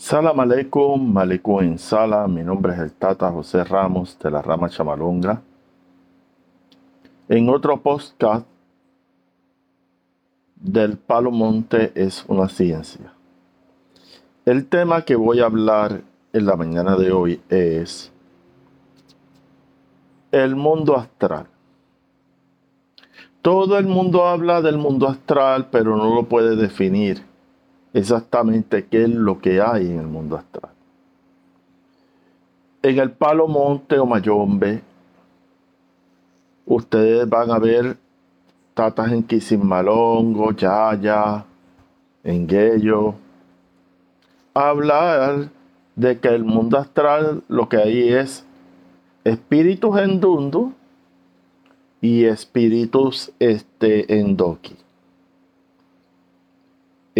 Salam aleikum, maleikum en sala. Mi nombre es el Tata José Ramos de la rama Chamalonga. En otro podcast del Palo Monte es una ciencia. El tema que voy a hablar en la mañana de hoy es el mundo astral. Todo el mundo habla del mundo astral, pero no lo puede definir exactamente qué es lo que hay en el mundo astral. En el Palo Monte o Mayombe, ustedes van a ver tatas en Quisimalongo, Yaya, en Guello, hablar de que el mundo astral lo que hay es espíritus en Dundu y espíritus este, en Doki.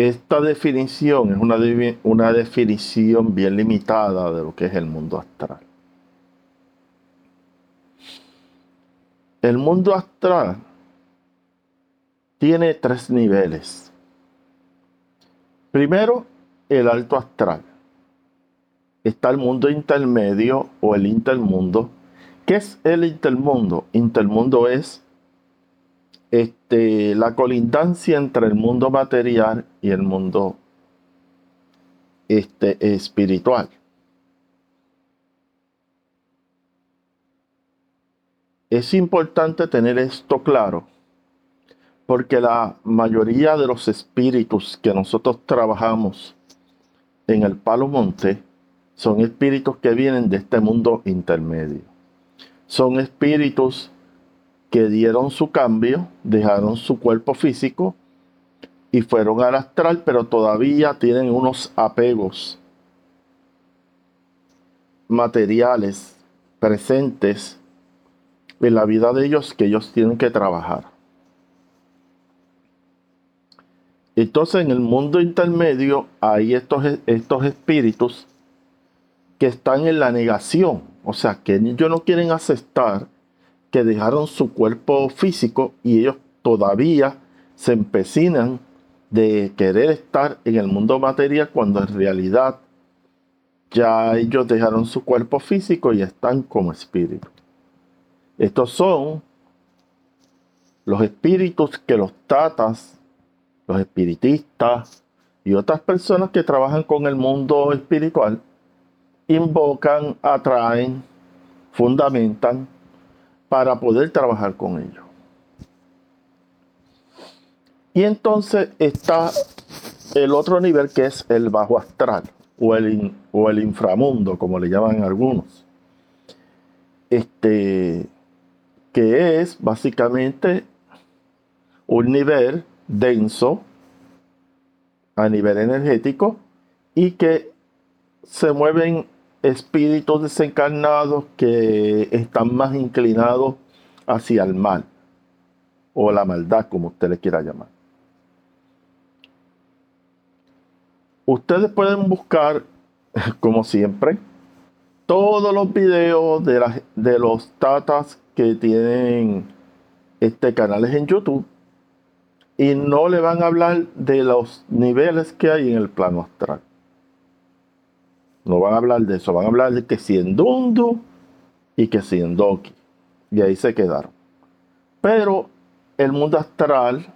Esta definición es una, una definición bien limitada de lo que es el mundo astral. El mundo astral tiene tres niveles. Primero, el alto astral. Está el mundo intermedio o el intermundo ¿Qué es el intermundo? Intermundo es este, la colindancia entre el mundo material y el mundo este, espiritual. Es importante tener esto claro porque la mayoría de los espíritus que nosotros trabajamos en el Palo Monte son espíritus que vienen de este mundo intermedio son espíritus que dieron su cambio, dejaron su cuerpo físico y fueron al astral, pero todavía tienen unos apegos materiales presentes en la vida de ellos que ellos tienen que trabajar. Entonces en el mundo intermedio hay estos, estos espíritus que están en la negación, o sea, que ellos no quieren aceptar que dejaron su cuerpo físico y ellos todavía se empecinan de querer estar en el mundo material cuando en realidad ya ellos dejaron su cuerpo físico y están como espíritu. Estos son los espíritus que los tatas, los espiritistas y otras personas que trabajan con el mundo espiritual invocan, atraen, fundamentan para poder trabajar con ellos. Y entonces está el otro nivel que es el bajo astral o el, o el inframundo, como le llaman algunos. Este, que es básicamente un nivel denso a nivel energético y que se mueven espíritus desencarnados que están más inclinados hacia el mal o la maldad, como usted le quiera llamar. Ustedes pueden buscar, como siempre, todos los videos de, de los tatas que tienen este canales en YouTube y no le van a hablar de los niveles que hay en el plano astral. No van a hablar de eso, van a hablar de que si en Dundu y que si en Doki. Y ahí se quedaron. Pero el mundo astral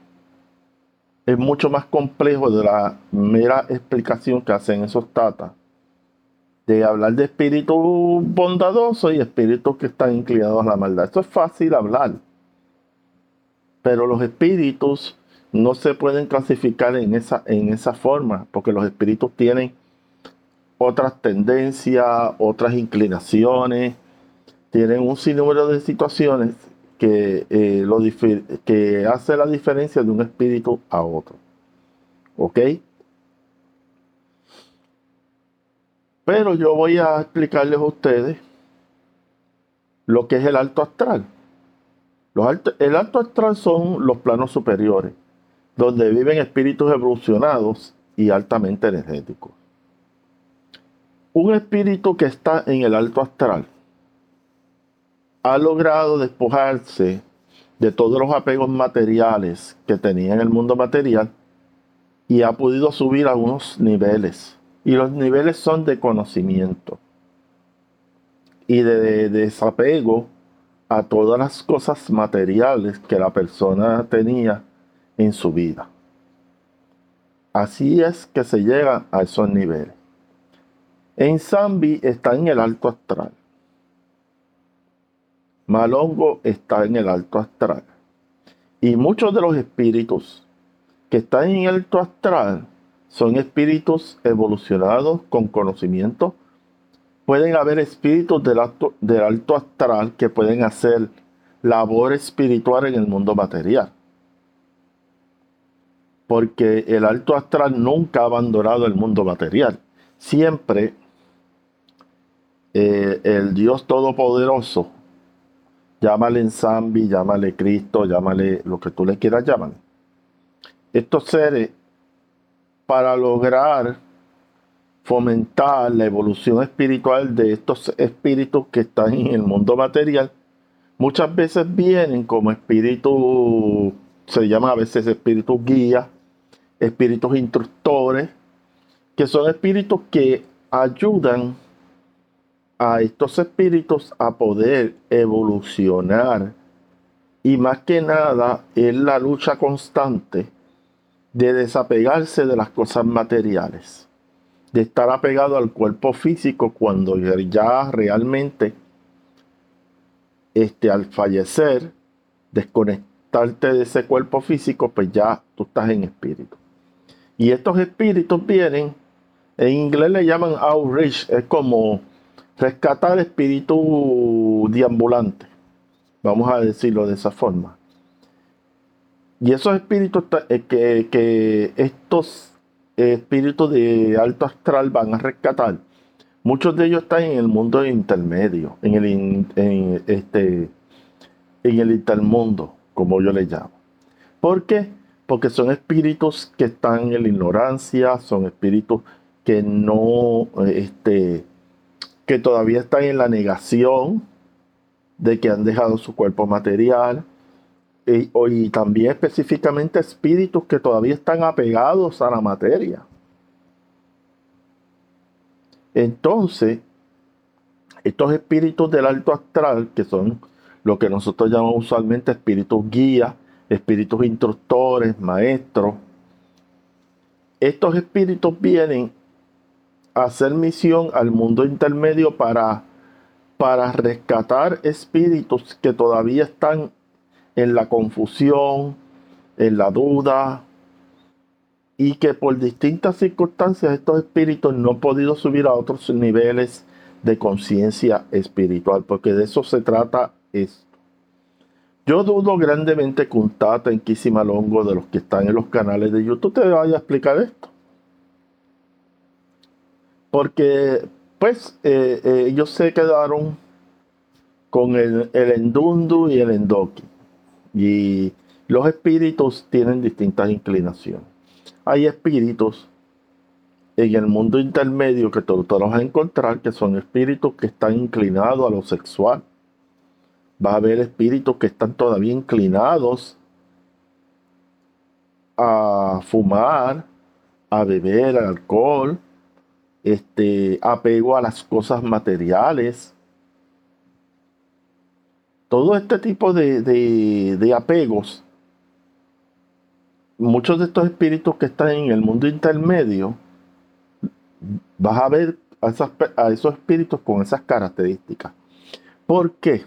es mucho más complejo de la mera explicación que hacen esos tatas. De hablar de espíritus bondadosos y espíritus que están inclinados a la maldad. Esto es fácil hablar. Pero los espíritus no se pueden clasificar en esa, en esa forma, porque los espíritus tienen otras tendencias, otras inclinaciones, tienen un sinnúmero de situaciones que, eh, lo que hace la diferencia de un espíritu a otro. ¿Ok? Pero yo voy a explicarles a ustedes lo que es el alto astral. Los el alto astral son los planos superiores, donde viven espíritus evolucionados y altamente energéticos. Un espíritu que está en el alto astral ha logrado despojarse de todos los apegos materiales que tenía en el mundo material y ha podido subir a unos niveles Y los niveles son de conocimiento y de desapego a todas las cosas materiales que la persona tenía en su vida. Así es que se llega a esos niveles. En Zambi está en el alto astral. Malongo está en el alto astral. Y muchos de los espíritus que están en el alto astral son espíritus evolucionados con conocimiento. Pueden haber espíritus del alto, del alto astral que pueden hacer labor espiritual en el mundo material. Porque el alto astral nunca ha abandonado el mundo material. Siempre eh, el Dios Todopoderoso, llámale Ensambi, llámale Cristo, llámale lo que tú le quieras llamar. Estos seres, para lograr fomentar la evolución espiritual de estos espíritus que están en el mundo material, muchas veces vienen como espíritus, se llaman a veces espíritus guías, espíritus instructores, que son espíritus que ayudan a estos espíritus a poder evolucionar. Y más que nada es la lucha constante de desapegarse de las cosas materiales, de estar apegado al cuerpo físico cuando ya realmente este, al fallecer, desconectarte de ese cuerpo físico, pues ya tú estás en espíritu. Y estos espíritus vienen, en inglés le llaman outreach, es como rescatar espíritu deambulante, vamos a decirlo de esa forma. Y esos espíritus eh, que, estos espíritus de alto astral van a rescatar, muchos de ellos están en el mundo intermedio, en el, este, en el intermundo, como yo le llamo. ¿Por qué? Porque son espíritus que están en la ignorancia, son espíritus que no, este, que todavía están en la negación de que han dejado su cuerpo material, y, también específicamente espíritus que todavía están apegados a la materia. Entonces, estos espíritus del alto astral, que son lo que nosotros llamamos usualmente espíritus guías, espíritus instructores, maestros, estos espíritus vienen hacer misión al mundo intermedio para, para rescatar espíritus que todavía están en la confusión, en la duda, y que por distintas circunstancias estos espíritus no han podido subir a otros niveles de conciencia espiritual, porque de eso se trata esto. Yo dudo grandemente que un Tata en Kisimalongo de los que están en los canales de YouTube te vaya a explicar esto porque pues eh, eh, ellos se quedaron con el, el endundu y el endoki. Y los espíritus tienen distintas inclinaciones. Hay espíritus en el mundo intermedio que tú, tú vas a encontrar que son espíritus que están inclinados a lo sexual. Va a haber espíritus que están todavía inclinados a fumar, a beber alcohol, este apego a las cosas materiales. Todo este tipo de, apegos, muchos de estos espíritus que están en el mundo intermedio, vas a ver a, a esos espíritus con esas características. ¿Por qué?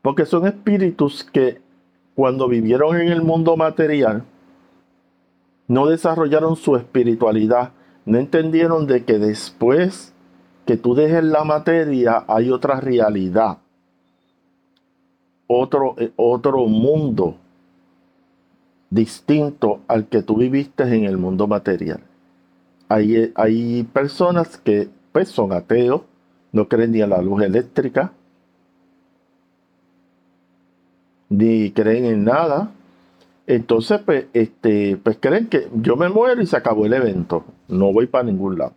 Porque son espíritus que cuando vivieron en el mundo material, no desarrollaron su espiritualidad no entendieron de que después que tú dejes la materia hay otra realidad, otro, eh, otro mundo distinto al que tú viviste en el mundo material. Hay, eh, hay personas que pues, son ateos, no creen ni a la luz eléctrica, ni creen en nada, entonces, pues, este, pues creen que yo me muero y se acabó el evento. No voy para ningún lado.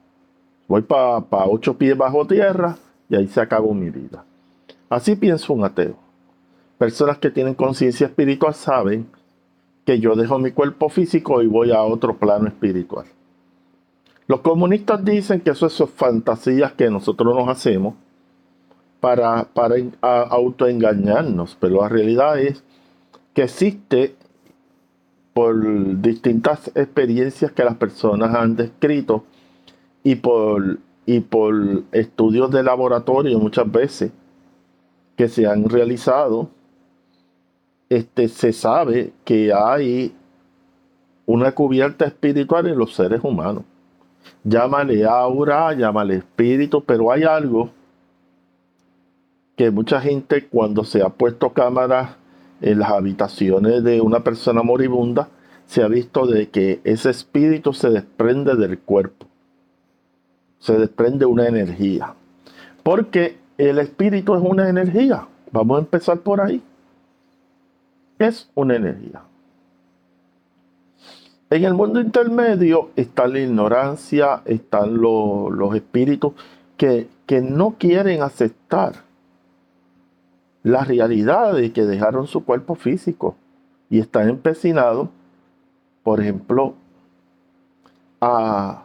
Voy para ocho pies bajo tierra y ahí se acabó mi vida. Así piensa un ateo. Personas que tienen conciencia espiritual saben que yo dejo mi cuerpo físico y voy a otro plano espiritual. Los comunistas dicen que eso son fantasías que nosotros nos hacemos para, para autoengañarnos, pero la realidad es que existe por distintas experiencias que las personas han descrito y por, y por estudios de laboratorio muchas veces que se han realizado, este, se sabe que hay una cubierta espiritual en los seres humanos. Llámale aura, llámale espíritu, pero hay algo que mucha gente cuando se ha puesto cámaras en las habitaciones de una persona moribunda, se ha visto de que ese espíritu se desprende del cuerpo. Se desprende una energía. Porque el espíritu es una energía. Vamos a empezar por ahí. Es una energía. En el mundo intermedio está la ignorancia, están los, espíritus que, que no quieren aceptar la realidad de que dejaron su cuerpo físico y están empecinados, por ejemplo, a,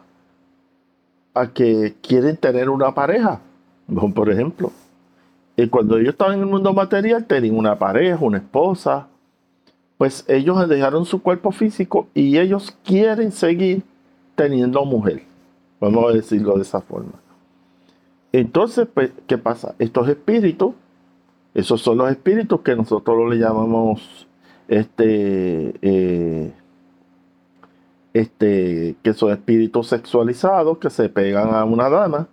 que quieren tener una pareja, por ejemplo. Y cuando ellos estaban en el mundo material, tenían una pareja, una esposa, pues ellos dejaron su cuerpo físico y ellos quieren seguir teniendo mujer. Vamos a decirlo de esa forma. Entonces, pues, ¿qué pasa? Estos espíritus esos son los espíritus que nosotros le llamamos este, eh, este, que son espíritus sexualizados que se pegan a una dama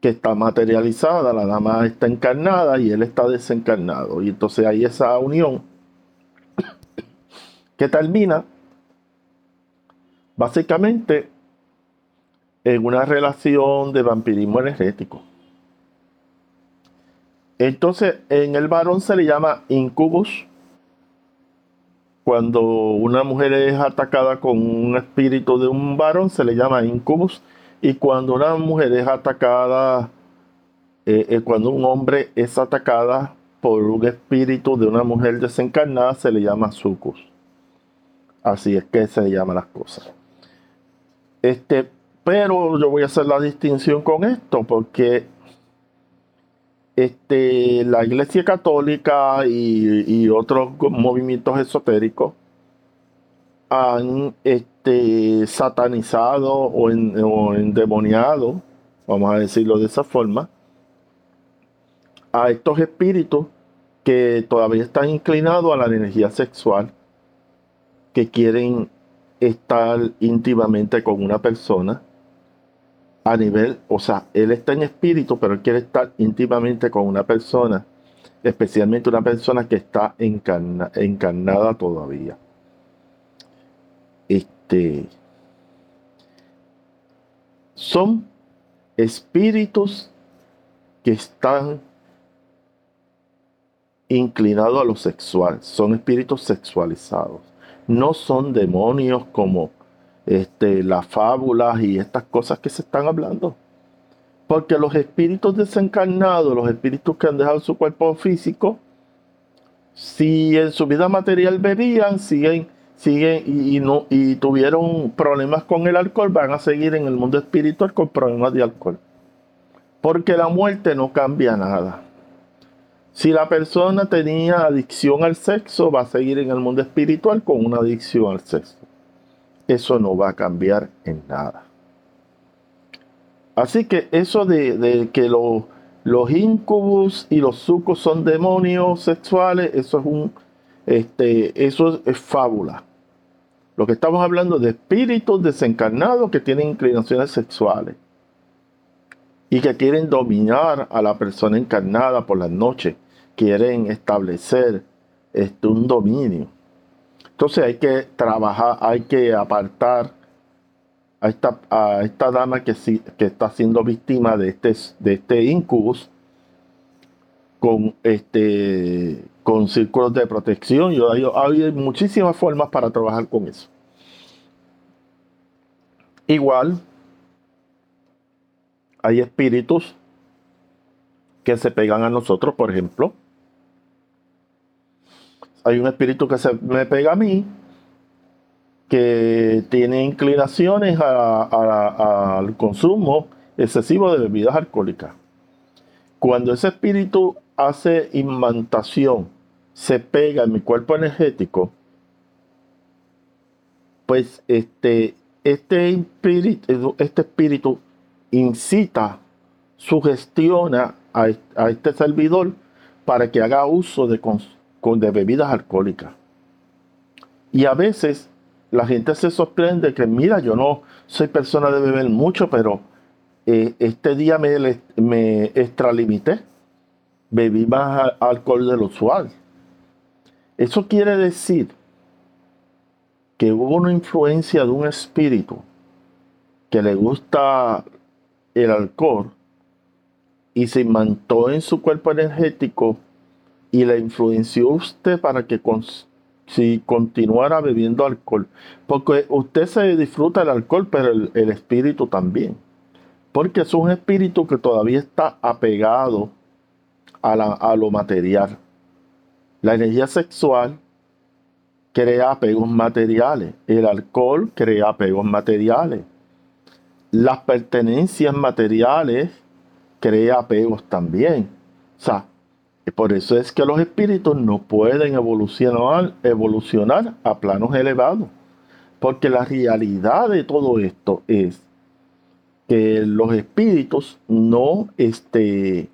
que está materializada, la dama está encarnada y él está desencarnado. Y entonces hay esa unión que termina básicamente en una relación de vampirismo energético. Entonces, en el varón se le llama incubus. Cuando una mujer es atacada con un espíritu de un varón, se le llama incubus. Y cuando una mujer es atacada, eh, eh, cuando un hombre es atacada por un espíritu de una mujer desencarnada, se le llama sucus. Así es que se le llaman las cosas. Este, pero yo voy a hacer la distinción con esto, porque este, la Iglesia Católica y, otros movimientos esotéricos han este, satanizado o, endemoniado, vamos a decirlo de esa forma, a estos espíritus que todavía están inclinados a la energía sexual, que quieren estar íntimamente con una persona a nivel, o sea, él está en espíritu, pero él quiere estar íntimamente con una persona, especialmente una persona que está encarnada todavía. Este, son espíritus que están inclinados a lo sexual, son espíritus sexualizados, no son demonios como este, las fábulas y estas cosas que se están hablando. Porque los espíritus desencarnados, los espíritus que han dejado su cuerpo físico, si en su vida material bebían, siguen, siguen y, tuvieron problemas con el alcohol, van a seguir en el mundo espiritual con problemas de alcohol. Porque la muerte no cambia nada. Si la persona tenía adicción al sexo, va a seguir en el mundo espiritual con una adicción al sexo eso no va a cambiar en nada. Así que eso de, que los incubus y los sucos son demonios sexuales, eso es un este, eso es fábula. Lo que estamos hablando de espíritus desencarnados que tienen inclinaciones sexuales y que quieren dominar a la persona encarnada por las noches, quieren establecer este, un dominio. Entonces hay que trabajar, hay que apartar a esta, a esta dama que, que está siendo víctima de este, de este incubus con, este, con círculos de protección. Yo, hay muchísimas formas para trabajar con eso. Igual, hay espíritus que se pegan a nosotros, por ejemplo, hay un espíritu que se me pega a mí, que tiene inclinaciones al consumo excesivo de bebidas alcohólicas. Cuando ese espíritu hace imantación, se pega en mi cuerpo energético, pues este, este, espíritu, este incita, sugestiona a, este servidor para que haga uso de, de bebidas alcohólicas. Y a veces la gente se sorprende que, mira, yo no soy persona de beber mucho, pero eh, este día me, me extralimité. Bebí más alcohol de lo usual. Eso quiere decir que hubo una influencia de un espíritu que le gusta el alcohol y se imantó en su cuerpo energético y le influenció usted para que si continuara bebiendo alcohol. Porque usted se disfruta el alcohol, pero el, espíritu también. Porque es un espíritu que todavía está apegado a, a lo material. La energía sexual crea apegos materiales. El alcohol crea apegos materiales. Las pertenencias materiales crea apegos también. O sea, por eso es que los espíritus no pueden evolucionar, a planos elevados. Porque la realidad de todo esto es que los espíritus no, este,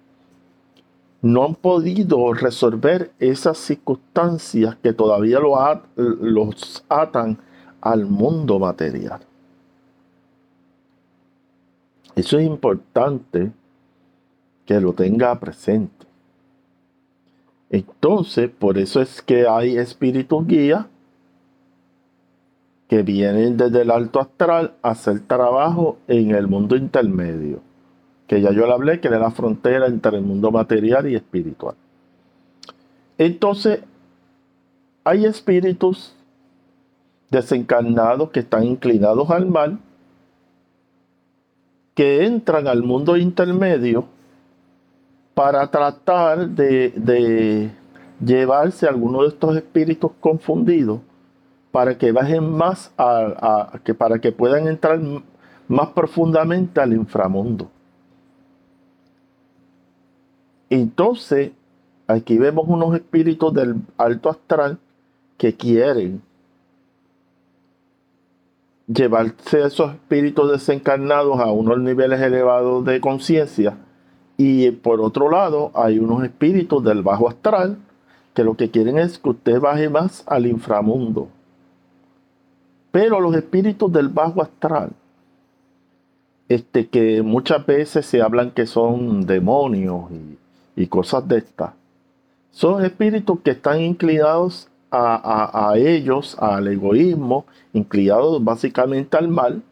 no han podido resolver esas circunstancias que todavía los atan al mundo material. Eso es importante que lo tenga presente. Entonces, por eso es que hay espíritus guía que vienen desde el alto astral a hacer trabajo en el mundo intermedio, que ya yo le hablé, que es la frontera entre el mundo material y espiritual. Entonces, hay espíritus desencarnados que están inclinados al mal, que entran al mundo intermedio para tratar de, llevarse a alguno de estos espíritus confundidos para que bajen más a, que para que puedan entrar más profundamente al inframundo. Entonces, aquí vemos unos espíritus del alto astral que quieren llevarse a esos espíritus desencarnados a unos niveles elevados de conciencia y por otro lado, hay unos espíritus del bajo astral que lo que quieren es que usted baje más al inframundo. Pero los espíritus del bajo astral, este, que muchas veces se hablan que son demonios y, cosas de estas, son espíritus que están inclinados a, a ellos, al egoísmo, inclinados básicamente al mal,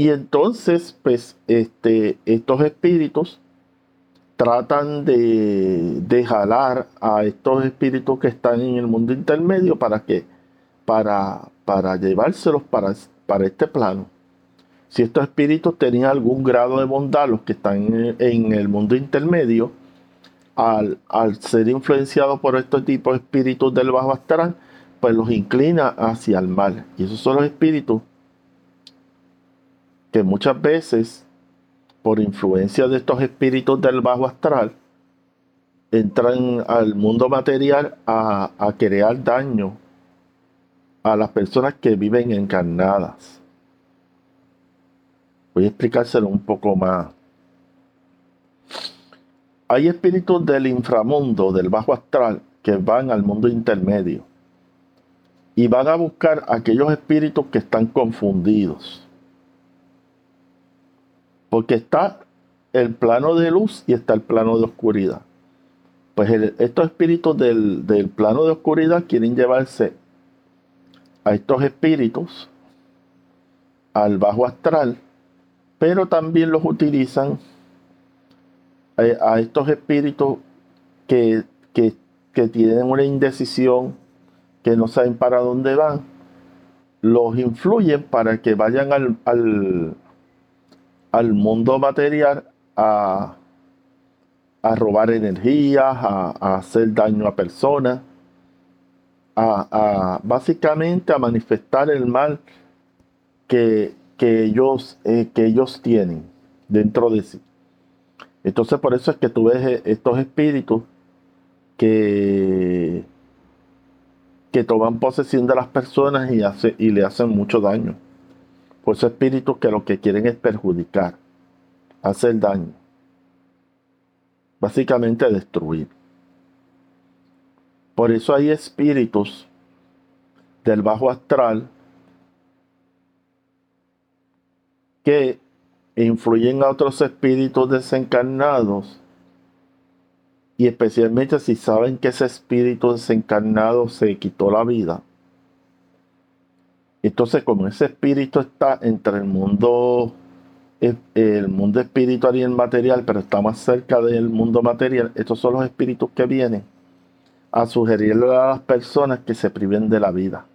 y entonces, pues, este, estos espíritus tratan de, jalar a estos espíritus que están en el mundo intermedio para que, para, para llevárselos para, para este plano. Si estos espíritus tenían algún grado de bondad, los que están en, el mundo intermedio, al, al, ser influenciados por estos tipos de espíritus del bajo astral, pues los inclina hacia el mal. Y esos son los espíritus que muchas veces, por influencia de estos espíritus del bajo astral, entran al mundo material a, crear daño a las personas que viven encarnadas. Voy a explicárselo un poco más. Hay espíritus del inframundo, del bajo astral, que van al mundo intermedio y van a buscar aquellos espíritus que están confundidos. Porque está el plano de luz y está el plano de oscuridad. Pues estos espíritus del, del plano de oscuridad quieren llevarse a estos espíritus al bajo astral, pero también los utilizan eh, a, estos espíritus que, que, tienen una indecisión, que no saben para dónde van, los influyen para que vayan al, al mundo material a, robar energías, a, hacer daño a personas. a, básicamente a manifestar el mal que, que ellos, eh, que ellos tienen dentro de sí. Entonces por eso es que tú ves eh, estos espíritus que, que toman posesión de las personas y, hace, y le hacen mucho daño. Esos espíritus que lo que quieren es perjudicar, hacer daño. Básicamente destruir. Por eso hay espíritus del bajo astral que influyen a otros espíritus desencarnados y especialmente si saben que ese espíritu desencarnado se quitó la vida. Entonces, como ese espíritu está entre el mundo el mundo espiritual y el material, pero está más cerca del mundo material, estos son los espíritus que vienen a sugerirle a las personas que se priven de la vida.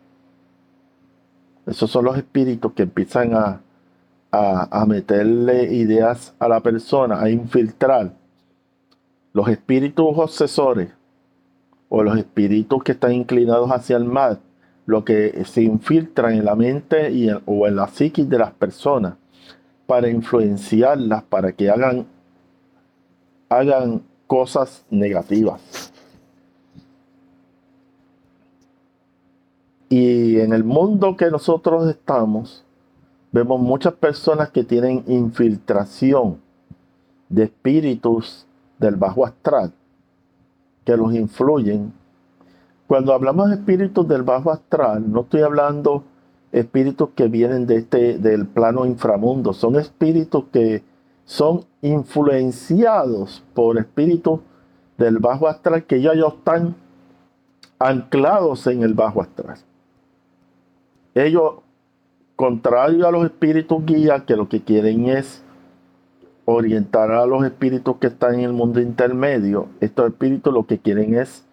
Esos son los espíritus que empiezan a, a, meterle ideas a la persona, a infiltrar. Los espíritus obsesores o los espíritus que están inclinados hacia el mal, lo que se infiltran en la mente y o en la psiquis de las personas para influenciarlas, para que hagan, hagan cosas negativas. Y en el mundo que nosotros estamos, vemos muchas personas que tienen infiltración de espíritus del bajo astral que los influyen. Cuando hablamos de espíritus del bajo astral, no estoy hablando espíritus que vienen de este, del plano inframundo, son espíritus que son influenciados por espíritus del bajo astral que ya ellos están anclados en el bajo astral. Ellos, contrario a los espíritus guías, que lo que quieren es orientar a los espíritus que están en el mundo intermedio, estos espíritus lo que quieren es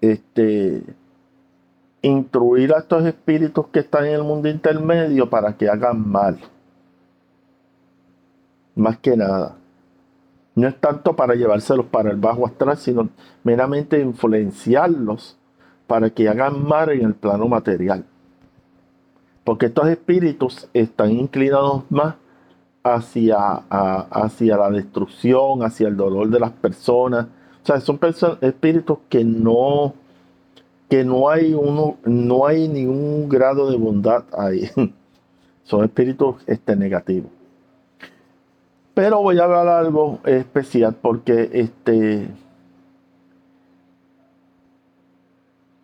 este, instruir a estos espíritus que están en el mundo intermedio para que hagan mal. Más que nada. No es tanto para llevárselos para el bajo astral, sino meramente influenciarlos para que hagan mal en el plano material. Porque estos espíritus están inclinados más hacia, hacia la destrucción, hacia el dolor de las personas. O sea, son espíritus que no, que no hay uno, no hay ningún grado de bondad ahí. Son espíritus este, negativos. Pero voy a hablar algo especial porque este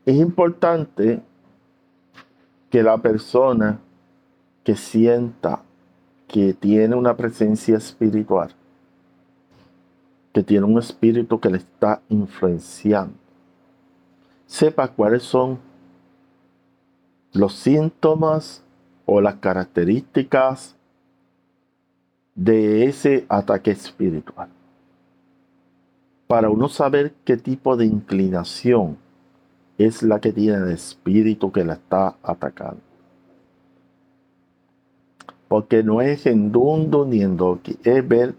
Es importante que la persona que sienta que tiene una presencia espiritual, que tiene un espíritu que le está influenciando, sepa cuáles son los síntomas o las características de ese ataque espiritual. Para uno saber qué tipo de inclinación es la que tiene el espíritu que la está atacando. Porque no es en dundo ni en doki, es ver,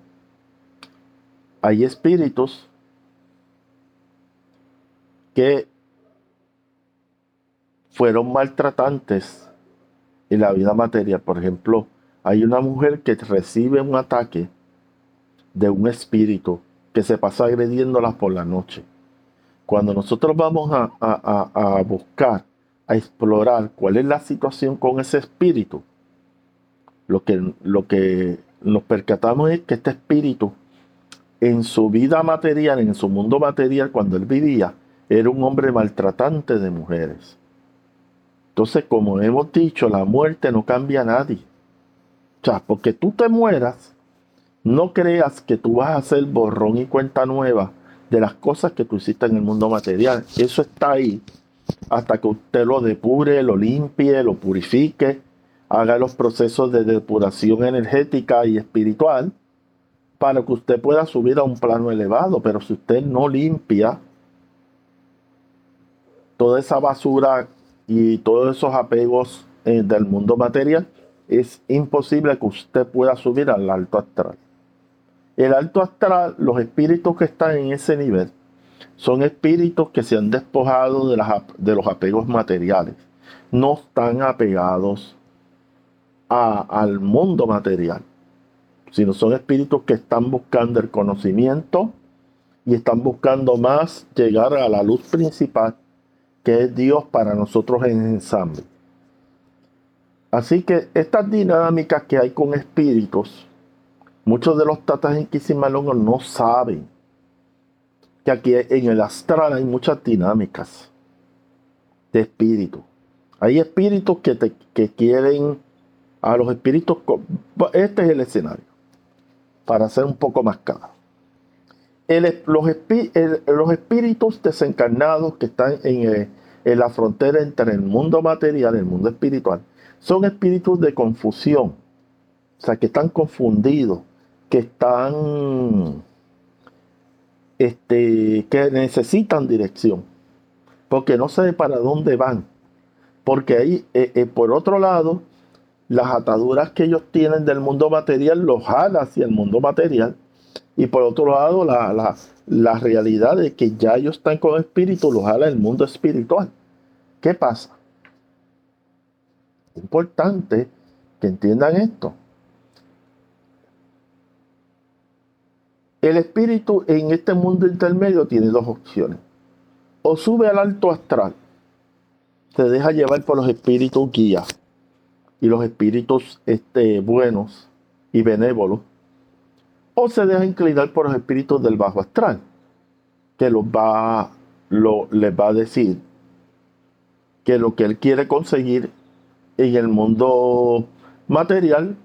hay espíritus que fueron maltratantes en la vida material. Por ejemplo, hay una mujer que recibe un ataque de un espíritu que se pasa agrediéndola por la noche cuando nosotros vamos a, buscar, a explorar cuál es la situación con ese espíritu, lo que, lo que nos percatamos es que este espíritu en su vida material, en su mundo material, cuando él vivía, era un hombre maltratante de mujeres. Entonces, como hemos dicho, la muerte no cambia a nadie. O sea, porque tú te mueras, no creas que tú vas a hacer borrón y cuenta nueva de las cosas que tú hiciste en el mundo material. Eso está ahí hasta que usted lo depure, lo limpie, lo purifique, haga los procesos de depuración energética y espiritual para que usted pueda subir a un plano elevado. Pero si usted no limpia toda esa basura y todos esos apegos eh, del mundo material, es imposible que usted pueda subir al alto astral. El alto astral, los espíritus que están en ese nivel, son espíritus que se han despojado de, de los apegos materiales. No están apegados al mundo material, sino son espíritus que están buscando el conocimiento y están buscando más llegar a la luz principal, que es Dios para nosotros en ensamble. Así que estas dinámicas que hay con espíritus, muchos de los tatas en Kisimalongo no saben que aquí en el astral hay muchas dinámicas de espíritu. Hay espíritus que, te, que quieren a los espíritus. Este es el escenario, para ser un poco más claro. los, espíritus desencarnados que están en, en la frontera entre el mundo material y el mundo espiritual son espíritus de confusión, o sea, que están confundidos, que están, este, que necesitan dirección, porque no saben para dónde van. Porque ahí, eh, eh, por otro lado, las ataduras que ellos tienen del mundo material los jala hacia el mundo material. Y por otro lado, la, la realidad de que ya ellos están con espíritu los jala el mundo espiritual. ¿Qué pasa? importante que entiendan esto. El espíritu en este mundo intermedio tiene dos opciones. O sube al alto astral, se deja llevar por los espíritus guías y los espíritus este, buenos y benévolos, o se deja inclinar por los espíritus del bajo astral, que los va, lo, les va a decir que lo que él quiere conseguir en el mundo material,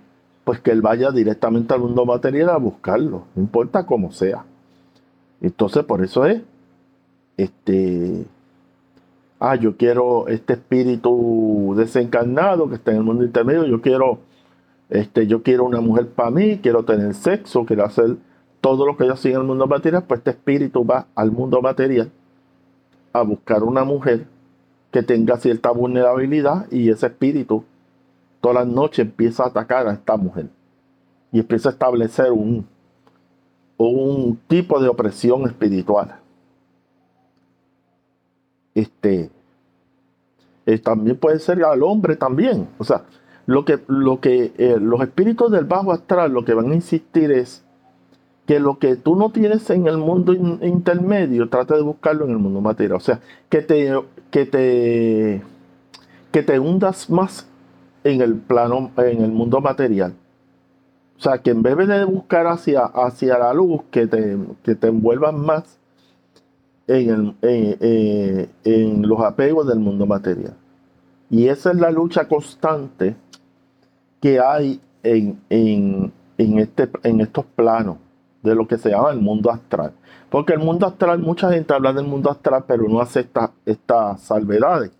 pues que él vaya directamente al mundo material a buscarlo, no importa cómo sea. Entonces, por eso es, este, ah, yo quiero este espíritu desencarnado que está en el mundo intermedio, yo quiero, este, yo quiero una mujer para mí, quiero tener sexo, quiero hacer todo lo que yo hacía en el mundo material, pues este espíritu va al mundo material a buscar una mujer que tenga cierta vulnerabilidad y ese espíritu todas las noches empieza a atacar a esta mujer y empieza a establecer un, un tipo de opresión espiritual. Este eh, también puede ser al hombre también. O sea, lo que, lo que eh, los espíritus del bajo astral lo que van a insistir es que lo que tú no tienes en el mundo intermedio, trata de buscarlo en el mundo material. O sea, que te, que te, que te hundas más en el plano, en el mundo material. O sea, que en vez de buscar hacia, hacia la luz, que te, que te más en, en, los apegos del mundo material. Y esa es la lucha constante que hay este, en estos planos de lo que se llama el mundo astral. Porque el mundo astral, mucha gente habla del mundo astral, pero no acepta estas salvedades,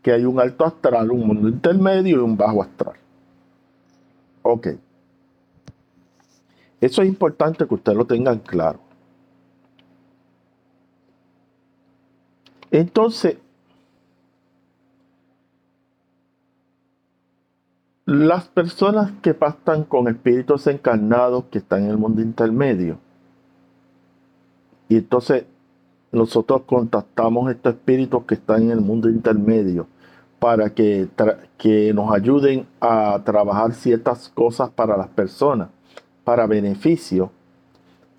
que hay un alto astral, un mundo intermedio y un bajo astral. Ok. Eso es importante que ustedes lo tengan claro. Entonces, Las personas que pastan con espíritus encarnados que están en el mundo intermedio. Y entonces nosotros contactamos estos espíritus que están en el mundo intermedio para que, que nos ayuden a trabajar ciertas cosas para las personas, para beneficio.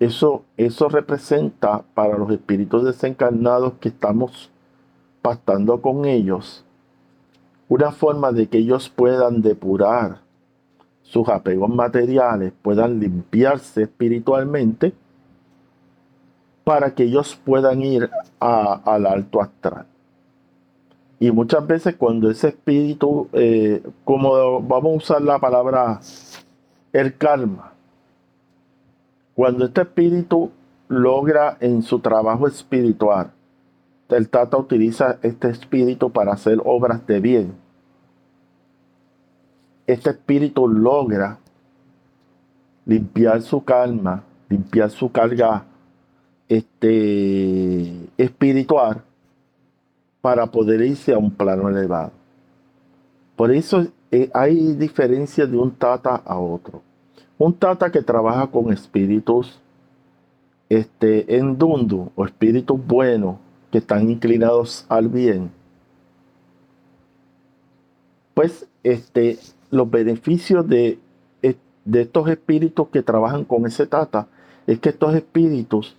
Eso, eso representa para los espíritus desencarnados que estamos pactando con ellos una forma de que ellos puedan depurar sus apegos materiales, puedan limpiarse espiritualmente, para que ellos puedan ir al alto astral. Y muchas veces cuando ese espíritu, eh, como vamos a usar la palabra el karma, cuando este espíritu logra en su trabajo espiritual el Tata utiliza este espíritu para hacer obras de bien. Este espíritu logra limpiar su calma, limpiar su carga este, espiritual para poder irse a un plano elevado. Por eso eh, hay diferencia de un tata a otro. Un tata que trabaja con espíritus este, en Dundu o espíritus buenos que están inclinados al bien, pues este, los beneficios de, de estos espíritus que trabajan con ese tata es que estos espíritus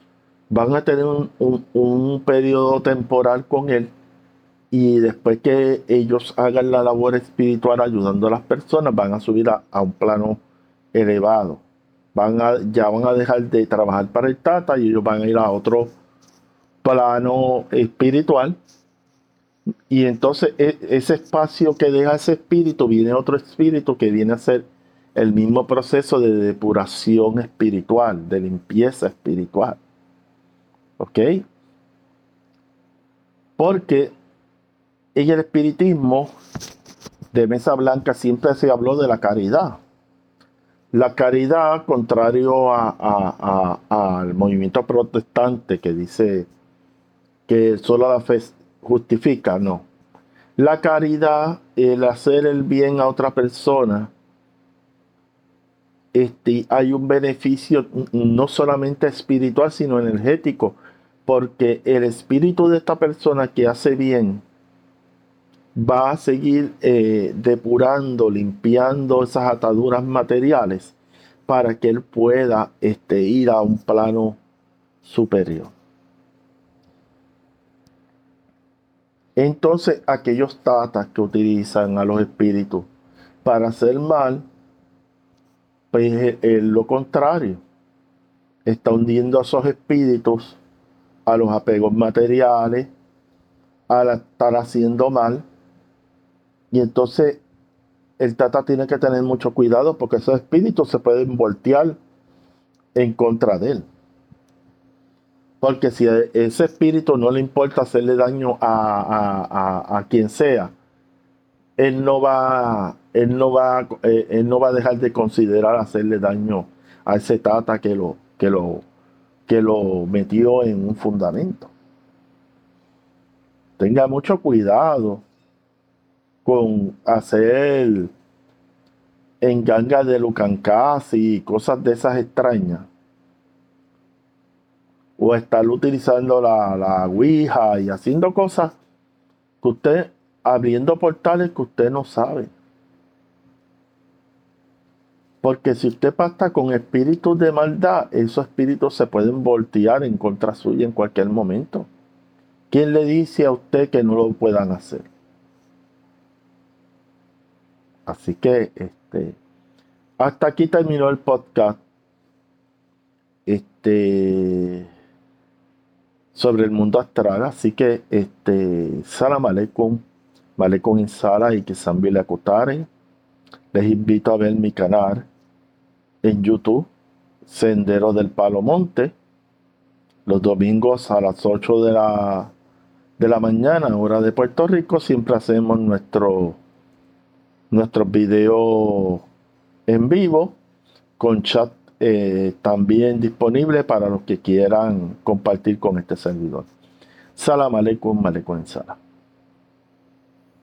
van a tener un, un, periodo temporal con él y después que ellos hagan la labor espiritual ayudando a las personas, van a subir a, a un plano elevado. Van a, ya van a dejar de trabajar para el Tata y ellos van a ir a otro plano espiritual. Y entonces e, ese espacio que deja ese espíritu, viene otro espíritu que viene a ser el mismo proceso de depuración espiritual, de limpieza espiritual. ¿Ok? Porque en el espiritismo de Mesa Blanca siempre se habló de la caridad. La caridad, contrario al movimiento protestante que dice que solo la fe justifica, no. La caridad, el hacer el bien a otra persona, este, hay un beneficio no solamente espiritual, sino energético, porque el espíritu de esta persona que hace bien va a seguir eh, depurando, limpiando esas ataduras materiales para que él pueda este, ir a un plano superior. Entonces aquellos tatas que utilizan a los espíritus para hacer mal, pues es lo contrario. Está hundiendo a esos espíritus a los apegos materiales, al estar haciendo mal. Y entonces el tata tiene que tener mucho cuidado porque esos espíritus se pueden voltear en contra de él. Porque si a ese espíritu no le importa hacerle daño a, quien sea, él no va, él no va, eh, él no va a dejar de considerar hacerle daño a ese tata que lo, que lo, que lo metió en un fundamento. Tenga mucho cuidado con hacer ganga de Lucancasi y cosas de esas extrañas. O estar utilizando la, la Ouija y haciendo cosas que usted, abriendo portales que usted no sabe. Porque si usted pasta con espíritus de maldad, esos espíritus se pueden voltear en contra suya en cualquier momento. ¿Quién le dice a usted que no lo puedan hacer? Así que este, hasta aquí terminó el podcast. Este sobre el mundo astral. Así que este salam aleikum, con insala y que le. Les invito a ver mi canal en YouTube, Sendero del Palo Monte, los domingos a las 8 de la, de la mañana, hora de Puerto Rico, siempre hacemos nuestro, nuestros videos en vivo con chat eh, también disponible para los que quieran compartir con este servidor. Salam aleikum, aleikum salam.